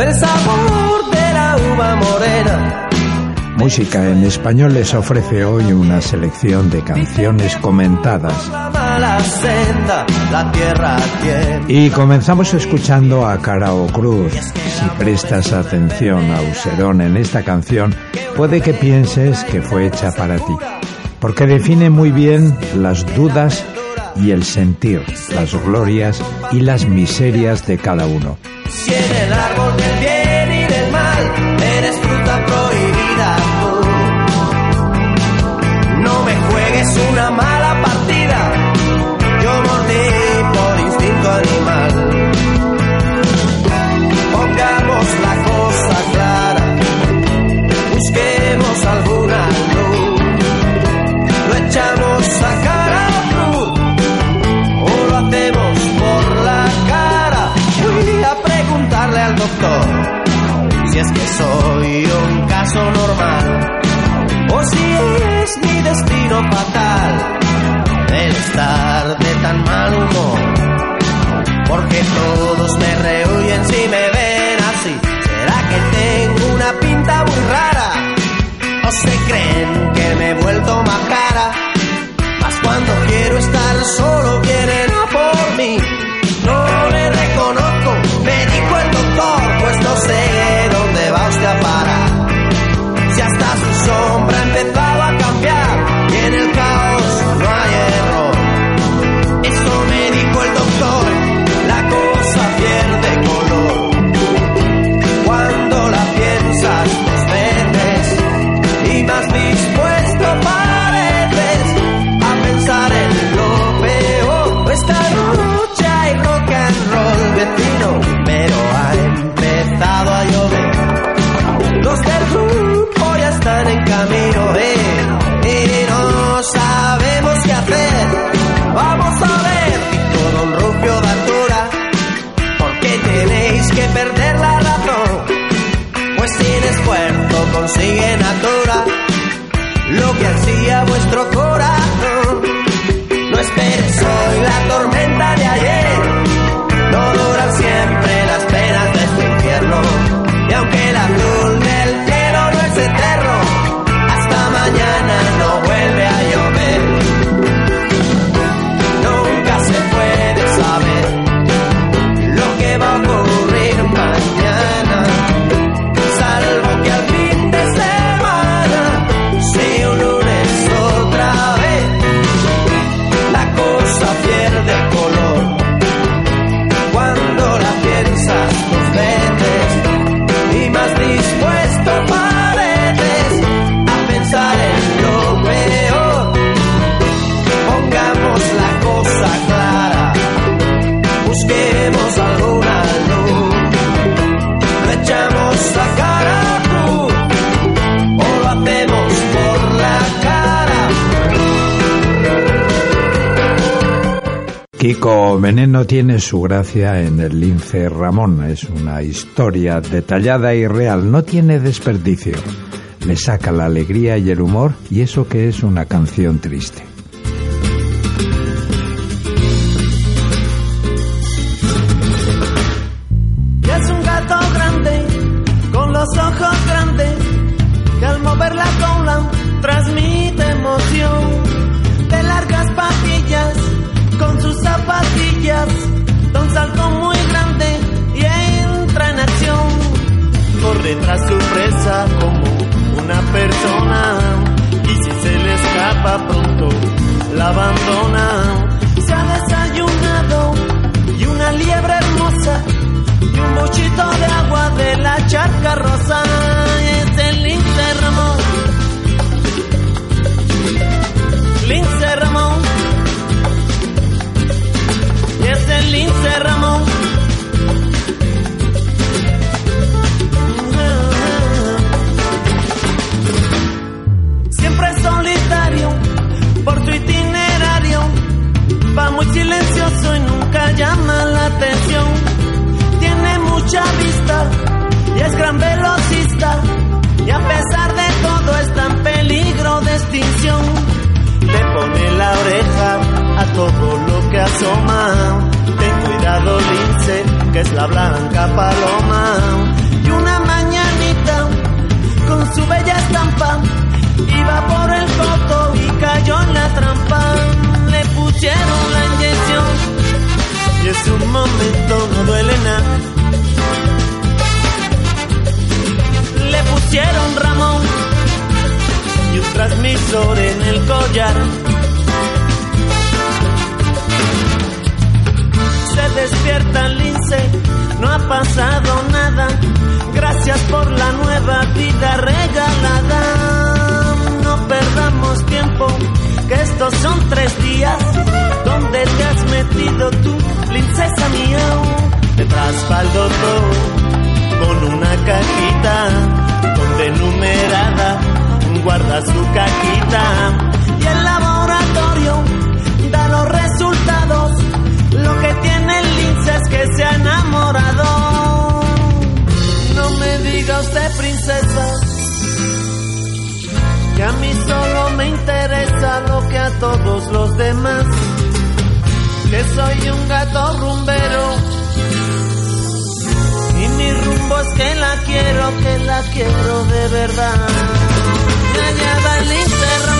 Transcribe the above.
el sabor de la uva morena. Música en español les ofrece hoy una selección de canciones comentadas. Y comenzamos escuchando a Carao Cruz. Si prestas atención a Userón en esta canción, puede que pienses que fue hecha para ti, porque define muy bien las dudas y el sentir, las glorias y las miserias de cada uno. Si en el árbol del bien y del mal eres fruta prohibida tú. No me juegues una mala estar de tan mal humor. Porque todos me rehuyen si me ven así. ¿Será que tengo una pinta muy rara? ¿O se creen que me he vuelto más cara? Mas cuando quiero estar solo vienen a por mí. No le reconozco, me dijo el doctor, pues no sé dónde va usted a parar. Si hasta su sombra siguen a todas. Kiko Veneno tiene su gracia en el lince Ramón. Es una historia detallada y real, no tiene desperdicio. Le saca la alegría y el humor y eso que es una canción triste. Es un gato grande, con los ojos grandes, que al mover la cola transmite emoción. De largas patillas, zapatillas, da un salto muy grande y entra en acción. Corre tras su presa como una persona, y si se le escapa pronto, la abandona. Se ha desayunado y una liebre hermosa y un bochito de agua de la charca rosa tiene mucha vista y es gran velocista y a pesar de todo está en peligro de extinción. Le pone la oreja a todo lo que asoma. Ten cuidado lince, que es la blanca paloma. su bella estampa. Iba por el coto y cayó en la trampa. Le pusieron la inyección y en un momento no duele nada. Pusieron Ramón y un transmisor en el collar. Se despierta Lince, no ha pasado nada. Gracias por la nueva vida regalada. No perdamos tiempo, que estos son tres días donde te has metido tú, princesa mía. Detrás va el su cajita y el laboratorio da los resultados. Lo que tiene el lince es que se ha enamorado. No me diga usted, princesa, que a mí solo me interesa lo que a todos los demás. Que soy un gato rumbero. Y mi rumbo es que la quiero, que la quiero de verdad. El